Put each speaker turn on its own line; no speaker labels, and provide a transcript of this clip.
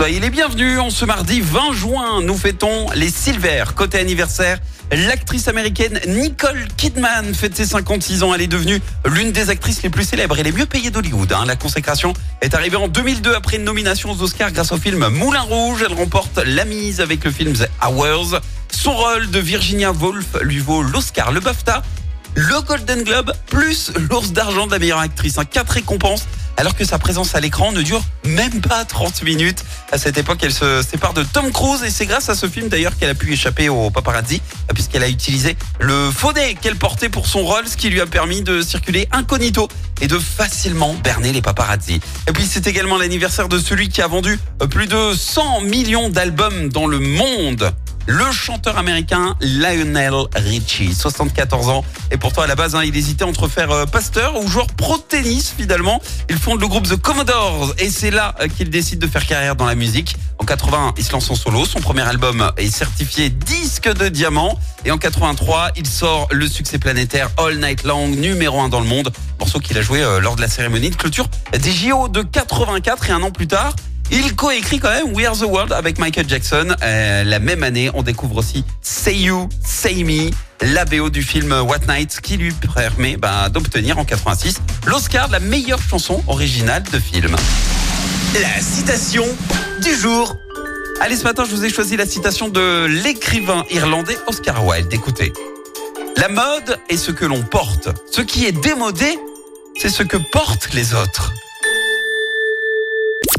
Soyez les bienvenus. En ce mardi 20 juin, nous fêtons les Silver. Côté anniversaire, l'actrice américaine Nicole Kidman fête ses 56 ans. Elle est devenue l'une des actrices les plus célèbres et les mieux payées d'Hollywood. hein. La consécration est arrivée en 2002 après une nomination aux Oscars grâce au film Moulin Rouge. Elle remporte la mise avec le film The Hours. Son rôle de Virginia Woolf lui vaut l'Oscar, le BAFTA, le Golden Globe, plus l'ours d'argent de la meilleure actrice. Hein. Quatre récompenses alors que sa présence à l'écran ne dure même pas 30 minutes. À cette époque, elle se sépare de Tom Cruise et c'est grâce à ce film d'ailleurs qu'elle a pu échapper au paparazzi puisqu'elle a utilisé le faux qu'elle portait pour son rôle, ce qui lui a permis de circuler incognito et de facilement berner les paparazzi. Et puis c'est également l'anniversaire de celui qui a vendu plus de 100 millions d'albums dans le monde. Le chanteur américain Lionel Richie, 74 ans. Et pourtant, à la base, hein, il hésitait entre faire euh, pasteur ou joueur pro tennis, finalement. Il fonde le groupe The Commodores et c'est là euh, qu'il décide de faire carrière dans la musique. En 80, il se lance en solo. Son premier album est certifié disque de diamant. Et en 83, il sort le succès planétaire All Night Long, numéro 1 dans le monde. Morceau qu'il a joué euh, lors de la cérémonie de clôture des JO de 84 et un an plus tard. Il coécrit quand même We Are the World avec Michael Jackson. Euh, la même année, on découvre aussi Say You, Say Me, la BO du film What Night, qui lui permet bah, d'obtenir en 86 l'Oscar de la meilleure chanson originale de film.
La citation du jour.
Allez, ce matin, je vous ai choisi la citation de l'écrivain irlandais Oscar Wilde. Écoutez. La mode est ce que l'on porte. Ce qui est démodé, c'est ce que portent les autres.